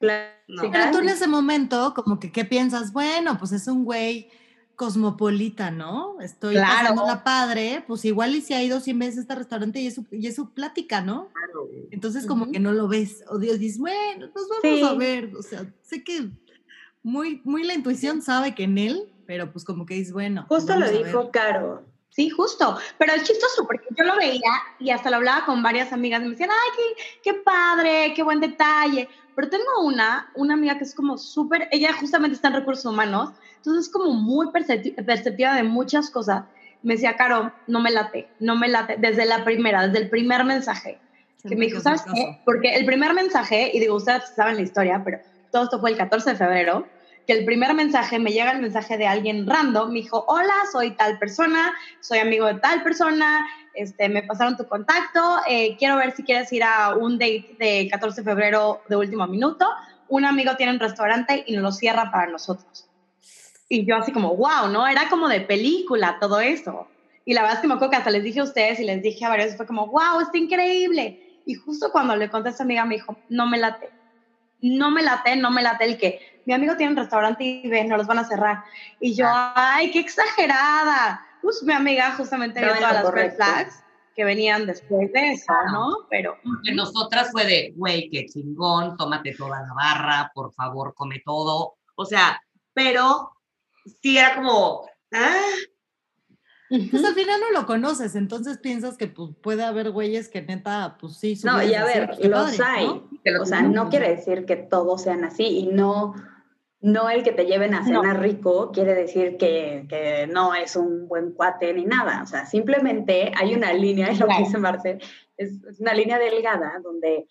S1: Pero tú en ese momento, como que, ¿qué piensas? Bueno, pues es un güey cosmopolita, ¿no? Estoy claro. la padre, pues igual y si ha ido 100 veces a este restaurante y es su, y es su plática, ¿no? Claro. Entonces como que no lo ves, o Dios dice, bueno, pues vamos a ver, o sea, sé que muy, muy la intuición sabe que en él, pero pues como que dices, bueno.
S2: Justo lo dijo Caro.
S3: Sí, justo. Pero es chistoso porque yo lo veía y hasta lo hablaba con varias amigas y me decían, ay, qué, qué padre, qué buen detalle. Pero tengo una, una amiga que es como súper, ella justamente está en recursos humanos entonces es como muy perceptiva de muchas cosas. Me decía, Caro, no me late, no me late, desde la primera, desde el primer mensaje. que me dijo, ¿sabes qué? Porque el primer mensaje, y digo, ustedes saben la historia, pero todo esto fue el 14 de febrero, que el primer mensaje, me llega el mensaje de alguien random, me dijo, hola, soy tal persona, soy amigo de tal persona, este, me pasaron tu contacto, eh, quiero ver si quieres ir a un date de 14 de febrero de último minuto, un amigo tiene un restaurante y nos lo cierra para nosotros. Y yo así como, wow, ¿no? Era como de película todo eso. Y la verdad es que me acuerdo que hasta les dije a ustedes y les dije a varios, fue como, wow, está increíble. Y justo cuando le conté a esa amiga me dijo, no me late, no me late, no me late el que mi amigo tiene un restaurante y ven, no los van a cerrar. Y yo, ay, qué exagerada. Pues mi amiga justamente vio todas las red flags que venían después de eso, ¿no? Pero...
S4: Porque nosotras fue de, güey, qué chingón, tómate toda la barra, por favor, come todo. O sea, pero sí era como, ah.
S1: Pues al final no lo conoces, entonces piensas que pues, puede haber güeyes que neta, pues sí.
S2: No, y a ver, los hay. O sea, no quiere decir que todos sean así y no, no el que te lleven a cenar rico quiere decir que, que, no es un buen cuate ni nada. O sea, simplemente hay una línea, es lo que dice Marcel, es, es una línea delgada donde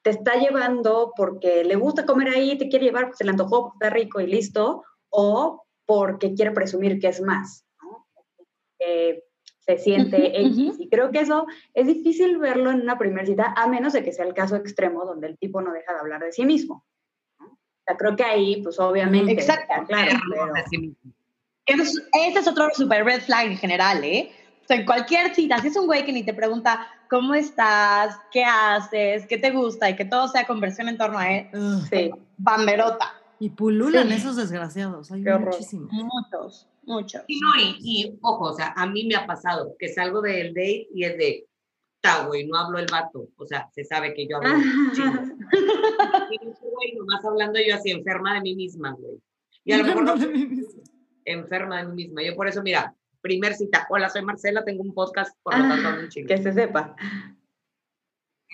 S2: te está llevando porque le gusta comer ahí, te quiere llevar, porque se le antojó, está rico y listo, o porque quiere presumir que es más, ¿no? se siente X. Y creo que eso es difícil verlo en una primera cita, a menos de que sea el caso extremo donde el tipo no deja de hablar de sí mismo. O sea, creo que ahí, pues obviamente,
S3: Exacto. claro. Pero... Ese es otro super red flag en general, ¿eh? O sea, en cualquier cita, si es un güey que ni te pregunta cómo estás, qué haces, qué te gusta y que todo sea conversión en torno a él, sí. bamberota.
S1: Y pululan esos desgraciados, hay muchísimos.
S3: Muchos, muchos.
S4: Y, no, y, ojo, o sea, a mí me ha pasado que salgo del date y es de, güey, no hablo el vato. O sea, se sabe que yo hablo y güey, nomás hablando yo así, enferma de mí misma, güey. Y a lo mejor no, enferma de mí misma. Yo por eso, mira, primer cita, hola, soy Marcela, tengo un podcast, por lo tanto, un chingo.
S2: Que se sepa.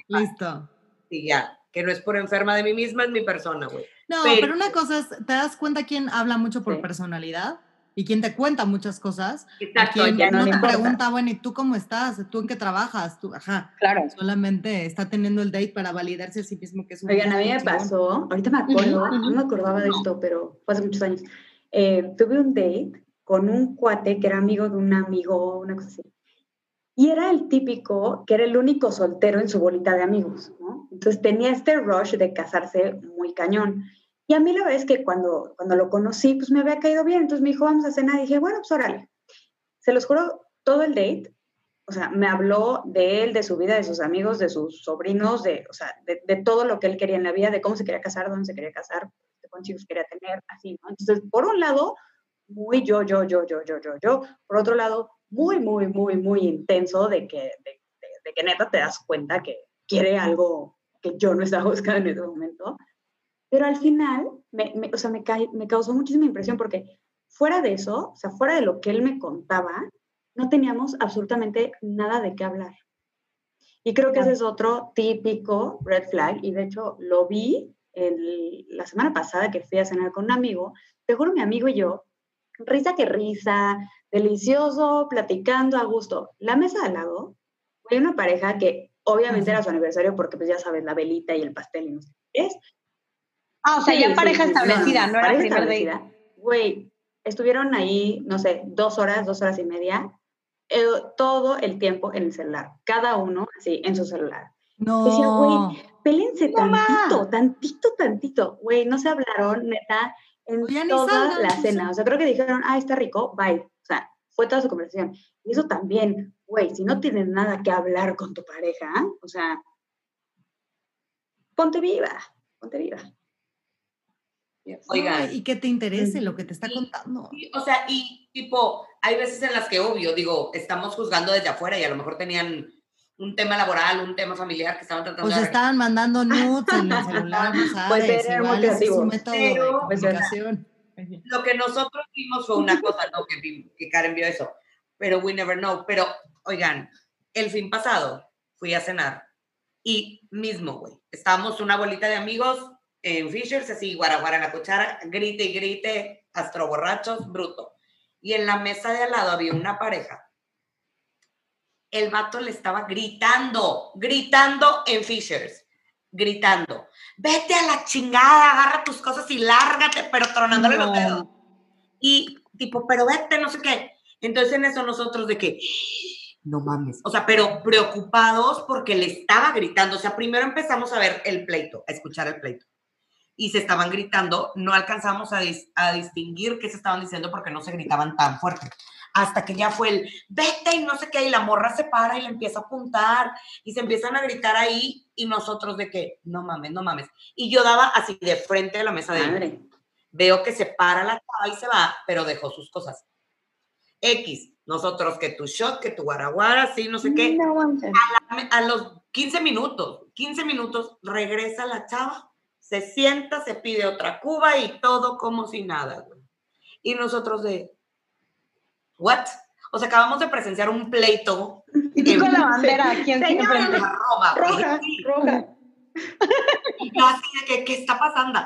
S1: Listo.
S4: Sí, ya, que no es por enferma de mí misma, es mi persona, güey.
S1: No, pero, una cosa es, ¿te das cuenta quién habla mucho por personalidad? Y quien te cuenta muchas cosas.
S2: Exacto,
S1: quien
S2: ya no,
S1: te
S2: le
S1: pregunta, bueno, ¿y tú cómo estás? ¿Tú en qué trabajas? Tú, ajá.
S3: Claro.
S1: Solamente está teniendo el date para validarse a sí mismo que es un
S2: Oigan, a mí me pasó, ahorita me acuerdo, no me acordaba de esto, pero fue hace muchos años. Eh, tuve un date con un cuate que era amigo de un amigo, una cosa así. Y era el típico que era el único soltero en su bolita de amigos, ¿no? Entonces tenía este rush de casarse muy cañón. Y a mí la verdad es que cuando, cuando lo conocí, pues me había caído bien. Entonces me dijo, vamos a cenar. Y dije, bueno, pues órale. Se los juro, todo el date, o sea, me habló de él, de su vida, de sus amigos, de sus sobrinos, de, o sea, de, de todo lo que él quería en la vida, de cómo se quería casar, dónde se quería casar, de cuántos hijos quería tener, así, ¿no? Entonces, por un lado, muy yo, yo, yo, yo, yo, yo, yo. Por otro lado, muy, muy, muy, muy intenso de que, de, de, de que neta te das cuenta que quiere algo que yo no estaba buscando en ese momento. Pero al final, me, me, o sea, me, ca me causó muchísima impresión porque fuera de eso, o sea, fuera de lo que él me contaba, no teníamos absolutamente nada de qué hablar. Y creo que ese es otro típico red flag, y de hecho lo vi el, la semana pasada que fui a cenar con un amigo, te juro, mi amigo y yo, risa que risa, delicioso, platicando a gusto. La mesa de al lado, fue una pareja que obviamente era su aniversario porque pues ya sabes, la velita y el pastel y no sé qué es.
S3: Ah, o sea,
S2: Sí,
S3: ya
S2: sí,
S3: pareja
S2: sí,
S3: establecida, no, era
S2: pareja
S3: primer date.
S2: establecida. Güey, estuvieron ahí, no sé, dos horas, dos horas y media, eh, todo el tiempo en el celular, cada uno así, en su celular. Decía,
S1: No.
S2: güey, pélense
S3: Mamá.
S2: tantito, tantito, tantito. Güey, no se hablaron, neta, en
S1: ya ni
S2: toda
S1: salgan,
S2: la
S1: pues,
S2: cena. O sea, creo que dijeron, ah, está rico, bye. O sea, fue toda su conversación. Y eso también, güey, si no tienes nada que hablar con tu pareja, o sea, ponte viva, ponte viva.
S4: Oigan.
S1: Ay, y que te interese lo que te está contando.
S4: Sí, o sea, y tipo, hay veces en las que, obvio, digo, estamos juzgando desde afuera y a lo mejor tenían un tema laboral, un tema familiar que estaban tratando
S1: Pues
S4: de
S1: estaban mandando nudes en el celular, no sabes.
S2: Pues muy
S1: igual es un método
S4: Pero-
S1: de
S2: Pues era.
S1: comunicación.
S4: Lo que nosotros vimos fue una cosa, no que, que Karen vio eso, pero we never know. Pero, oigan, el fin pasado fui a cenar y mismo, güey, estábamos una bolita de amigos en Fishers, así, guaraguara en la cuchara, grite y grite, astro borrachos, bruto. Y en la mesa de al lado había una pareja. El vato le estaba gritando, gritando en Fishers, gritando vete a la chingada, agarra tus cosas y lárgate, pero tronándole los dedos. Y tipo, pero vete, no sé qué. Entonces en eso nosotros de que, no mames, o sea, pero preocupados porque le estaba gritando. O sea, primero empezamos a ver el pleito, a escuchar el pleito. Y se estaban gritando, no alcanzamos a, dis- a distinguir qué se estaban diciendo porque no se gritaban tan fuerte. Hasta que ya fue el, vete y no sé qué, y la morra se para y le empieza a apuntar y se empiezan a gritar ahí y nosotros de que, no mames, no mames. Y yo daba así de frente a la mesa de.
S2: Madre.
S4: Veo que se para la chava y se va, pero dejó sus cosas. X, nosotros que tu shot, que tu guaraguara, sí, no sé qué.
S3: No.
S4: A los 15 minutos, 15 minutos, regresa la chava, se sienta, se pide otra cuba y todo como si nada. güey. Y nosotros de, ¿what? O sea, acabamos de presenciar un pleito
S3: Y tú con la bandera aquí en
S2: Señora. Roja, roja.
S4: Y yo así de que, ¿qué está pasando?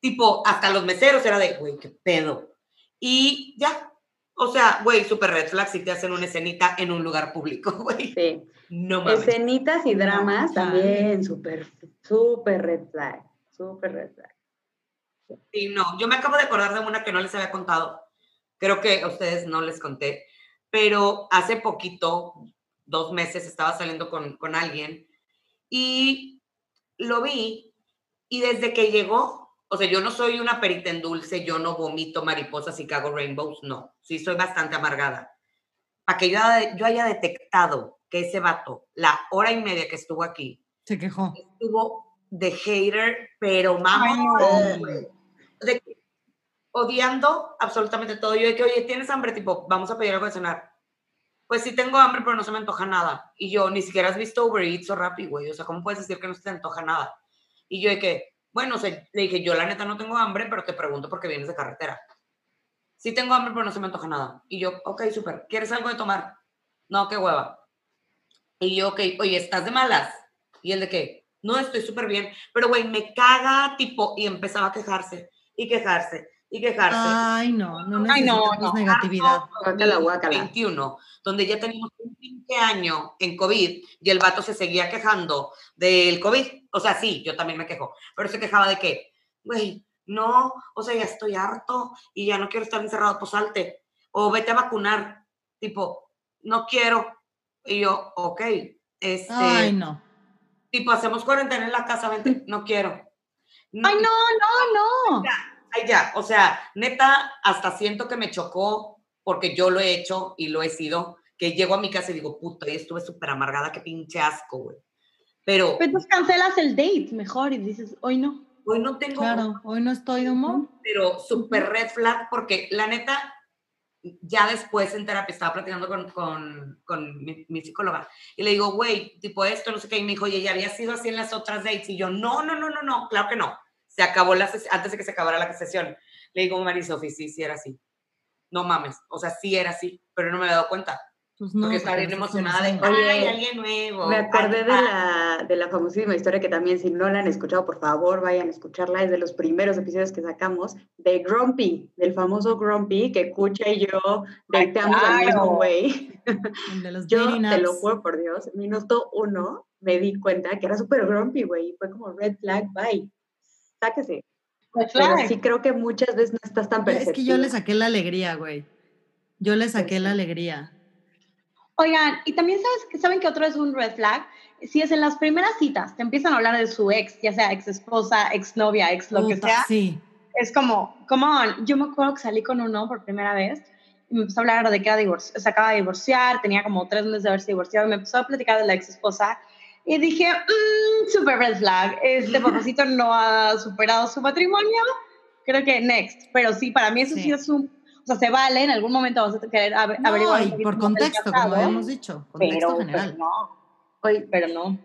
S4: Tipo, hasta los meseros era de, güey, qué pedo. Y ya, o sea, güey, super red flag si te hacen una escenita en un lugar público, güey.
S2: Sí.
S4: No mames.
S2: Escenitas y dramas
S1: No,
S2: también, súper, súper red flag, súper red flag.
S4: Sí, no, yo me acabo de acordar de una que no les había contado. Creo que a ustedes no les conté, pero hace poquito, dos meses, estaba saliendo con, con alguien y lo vi y desde que llegó, o sea, yo no soy una perita en dulce, yo no vomito mariposas y cago rainbows, no, sí soy bastante amargada. Para que yo, yo haya detectado que ese vato, la hora y media que estuvo aquí,
S1: Se quejó.
S4: estuvo de hater, pero güey. de odiando absolutamente todo. Yo de que, oye, ¿tienes hambre? Tipo, vamos a pedir algo de cenar. Pues sí tengo hambre, pero no se me antoja nada. Y yo, ni siquiera has visto Uber Eats o Rappi, güey. O sea, ¿cómo puedes decir que no se te antoja nada? Y yo de que, bueno, o sea, le dije, yo la neta no tengo hambre, pero te pregunto porque vienes de carretera. Sí tengo hambre, pero no se me antoja nada. Y yo, ok, súper. ¿Quieres algo de tomar? No, qué hueva. Y yo, ok, oye, ¿estás de malas? Y él de que, no, estoy súper bien. Pero, güey, me caga, tipo, y empezaba a quejarse, y quejarse, y quejarse.
S1: Ay, no, no
S3: Ay, no, no.
S1: negatividad.
S2: Guácala, guácala.
S4: 21, donde ya teníamos un 20 año en COVID y el vato se seguía quejando del COVID. O sea, sí, yo también me quejo, pero se quejaba de que, güey, no, o sea, ya estoy harto y ya no quiero estar encerrado, pues salte. O vete a vacunar, tipo, no quiero. Y yo, ok, este,
S1: Ay, no.
S4: Tipo, hacemos cuarentena en la casa, vente, no quiero.
S3: Ay, no, no, no.
S4: Ay, ya, o sea, neta, hasta siento que me chocó porque yo lo he hecho y lo he sido, que llego a mi casa y digo, puta, y estuve súper amargada, qué pinche asco, güey. Pero
S3: Pero entonces cancelas el date mejor y dices, hoy no.
S4: hoy no tengo,
S1: Claro, hoy no estoy de humor.
S4: pero súper red flag porque la neta, ya después en terapia estaba platicando con, con, con mi, mi psicóloga y le digo, güey, tipo esto, no sé qué, y me dijo, oye, ¿ya había sido así en las otras dates? Y yo, no, no, no, no, no, claro que no. Se acabó la ses- antes de que se acabara la sesión. Le digo, Mari Sofi, sí, sí era así. No mames, o sea, sí era así, pero no me había dado cuenta.
S1: Pues no,
S4: porque estaba bien emocionada de, ay,
S2: Oye,
S4: alguien nuevo.
S2: Me acordé de la, de la famosísima historia que también, si no la han escuchado, por favor, vayan a escucharla. Es de los primeros episodios que sacamos de Grumpy, del famoso Grumpy que Cucha y yo dateamos al mismo güey.
S1: El de los
S2: Yo te lo juro por Dios, minuto uno me di cuenta que era súper grumpy, güey. y Fue como red flag, bye. Sáquese.
S3: Red
S2: Pero
S3: flag.
S2: sí creo que muchas veces no estás tan
S1: Es
S2: perceptivo.
S1: que yo le saqué la alegría, güey. Yo le saqué
S2: sí.
S1: la alegría.
S3: Oigan, y también sabes saben que otro es un red flag. Si es en las primeras citas, te empiezan a hablar de su ex, ya sea ex esposa, ex novia, ex lo que sea.
S1: Sí.
S3: Es como, come on. Yo me acuerdo que salí con uno por primera vez y me empezó a hablar de que era divorci- se acaba de divorciar, tenía como tres meses de haberse divorciado y me empezó a platicar de la ex esposa. Y dije, mmm, super red flag. Este papacito no ha superado su matrimonio. Creo que next. Pero sí, para mí eso sí,
S1: Sí.
S3: es un. O sea, se vale, en algún momento vas a querer ave-
S1: No,
S3: averiguar.
S1: y por contexto, como habíamos dicho. Contexto
S3: pero,
S1: general.
S3: pero no.
S2: Oye,
S3: Pero no.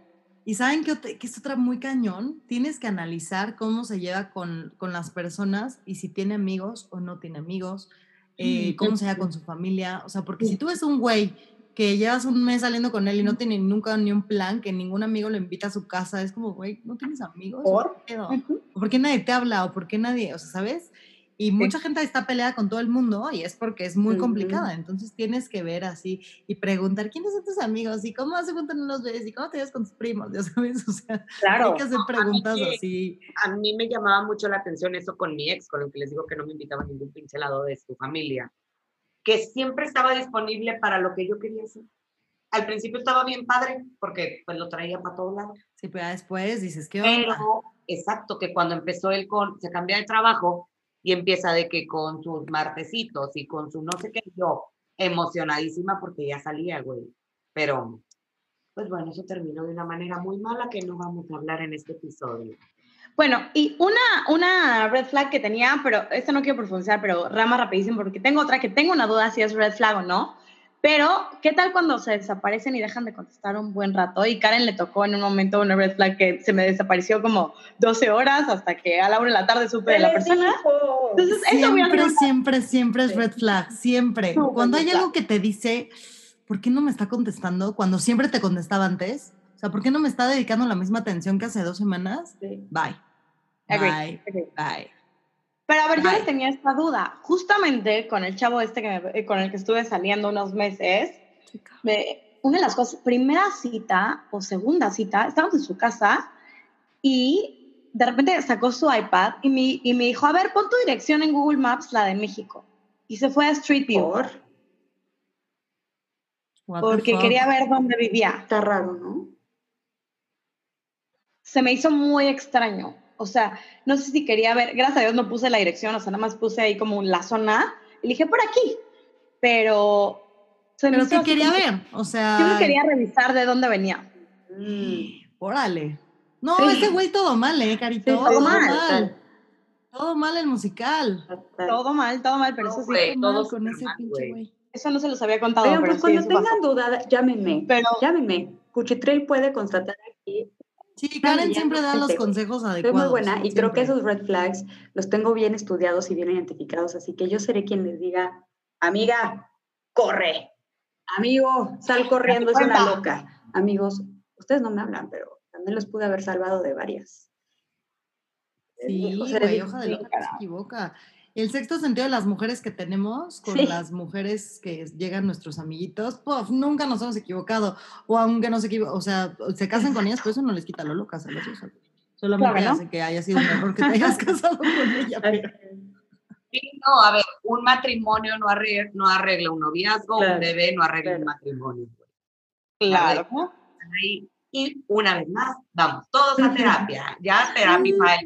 S1: Y saben que, que es otra muy cañón. Tienes que analizar cómo se lleva con, con las personas y si tiene amigos o no tiene amigos, eh, cómo se lleva con su familia. O sea, porque si tú ves un güey que llevas un mes saliendo con él y no tiene nunca ni un plan, que ningún amigo lo invita a su casa, es como, güey, ¿no tienes amigos? ¿O
S3: ¿Por?
S1: qué por qué nadie te habla? ¿O por qué nadie? O sea, ¿sabes? Y mucha gente está peleada con todo el mundo y es porque es muy complicada. Entonces tienes que ver así y preguntar quiénes son tus amigos y cómo hace cuánto no los ves y cómo te ves con tus primos, ya sabes. O sea,
S3: Claro.
S1: hay que hacer preguntas
S4: que-
S1: así.
S4: A mí me llamaba mucho la atención eso con mi ex, con el que les digo que no me invitaba a ningún pinche lado de su familia, que siempre estaba disponible para lo que yo quería hacer. Al principio estaba bien padre, porque pues lo traía para todos lados.
S1: Sí, pero después dices, ¿qué onda?
S4: Pero, exacto, que cuando empezó él con, se cambia de trabajo y empieza de que con sus martesitos y con su no sé qué, yo emocionadísima porque ya salía, güey. Pero, pues bueno, eso terminó de una manera muy mala que no vamos a hablar en este episodio.
S3: Bueno, y una, una red flag que tenía, pero esta no quiero profundizar, pero rama rapidísimo porque tengo otra que tengo una duda si es red flag o no. Pero, ¿qué tal cuando se desaparecen y dejan de contestar un buen rato? Y Karen le tocó en un momento una red flag que se me desapareció como 12 horas hasta que a la una de la tarde supe de la persona. Entonces, eso hubiera
S1: Siempre, siempre, siempre es red flag, siempre. Cuando hay
S3: flag.
S1: algo que te dice, ¿por qué no me está contestando? Cuando siempre te contestaba antes. O sea, ¿por qué no me está dedicando la misma atención que hace dos semanas?
S2: Sí.
S1: Bye.
S3: Agree,
S1: Bye.
S3: agree.
S1: Bye.
S3: Pero a ver, yo tenía esta duda. Justamente con el chavo este que me- con el que estuve saliendo unos meses, me- una de las cosas, primera cita o segunda cita, estábamos en su casa y de repente sacó su iPad y me, y me dijo, a ver, pon tu dirección en Google Maps, la de México. Y se fue a Street View
S2: Por,
S3: porque quería ver dónde vivía.
S2: está raro, ¿no?
S3: Se me hizo muy extraño. O sea, no sé si quería ver, gracias a Dios no puse la dirección, o sea, nada más puse ahí como la zona y le dije por aquí. Pero se me
S1: Pero
S3: hizo
S1: ¿qué
S3: así
S1: quería ver? O sea,
S3: Yo quería revisar de dónde venía.
S2: Mm.
S1: órale. No,
S2: Sí.
S1: ese güey todo mal, ¿eh, Carito?
S2: Sí,
S3: todo
S1: todo
S3: mal.
S1: mal. Todo mal el musical.
S3: Todo mal, todo mal, pero
S4: No,
S3: eso sí.
S1: Todo mal con ese
S4: mal,
S1: pinche
S4: güey.
S3: Eso no se los había contado, pero
S2: pues
S3: sí,
S2: cuando tengan duda, llámenme.
S3: Pero
S2: Llámenme. Cuchitrail puede constatar aquí.
S1: Sí, Karen siempre da los consejos
S2: Soy
S1: adecuados.
S2: muy buena y creo que esos red flags los tengo bien estudiados y bien identificados, así que yo seré quien les diga, amiga, corre. Amigo, sal corriendo, es una loca. Amigos, ustedes no me hablan, pero también los pude haber salvado de varias.
S1: Sí, güey, que se equivoca. El sexto sentido de las mujeres que tenemos con las mujeres que llegan nuestros amiguitos, puff, nunca nos hemos equivocado. O aunque no se o sea, se casan con ellas, pero eso no les quita lo locas a los dos. Solamente hace que haya sido un error que te hayas casado con ella.
S4: Sí, no, a ver, un matrimonio no arregla, no arregla un noviazgo, un bebé no arregla un matrimonio.
S3: Claro.
S4: Y una vez más, vamos, todos a terapia, ya terapia, ya,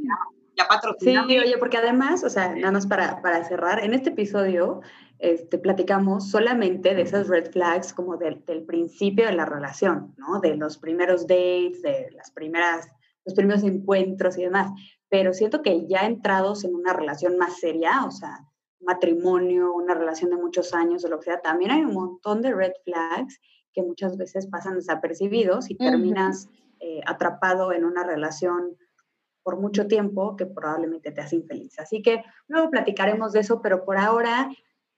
S4: ya patrocinamos.
S2: Sí, oye, porque además, o sea, nada más para, para cerrar, en este episodio este, platicamos solamente de esas red flags como del, del principio de la relación, ¿no? De los primeros dates, de las primeras, los primeros encuentros y demás. Pero siento que ya entrados en una relación más seria, o sea, matrimonio, una relación de muchos años o lo que sea, también hay un montón de red flags que muchas veces pasan desapercibidos y terminas eh, atrapado en una relación por mucho tiempo que probablemente te hace infeliz. Así que luego platicaremos de eso, pero por ahora,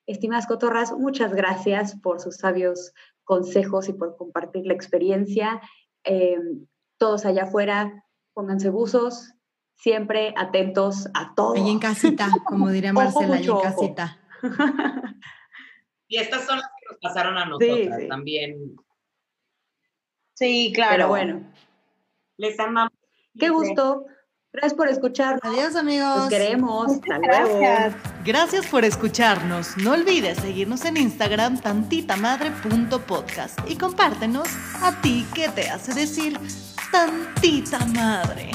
S2: estimadas cotorras, muchas gracias por sus sabios consejos y por compartir la experiencia. Eh, todos allá afuera, pónganse buzos, siempre atentos a todo.
S1: Ahí en casita, como diría Marcela, ahí en casita.
S4: y estas son las pasaron a nosotras también.
S3: Sí, claro.
S2: Pero bueno.
S4: Les amamos.
S2: Qué gusto. Gracias por escucharnos.
S1: Adiós, amigos.
S2: Los queremos. Hasta Gracias.
S1: Gracias por escucharnos. No olvides seguirnos en Instagram tantitamadre.podcast y compártenos a ti qué te hace decir tantita madre.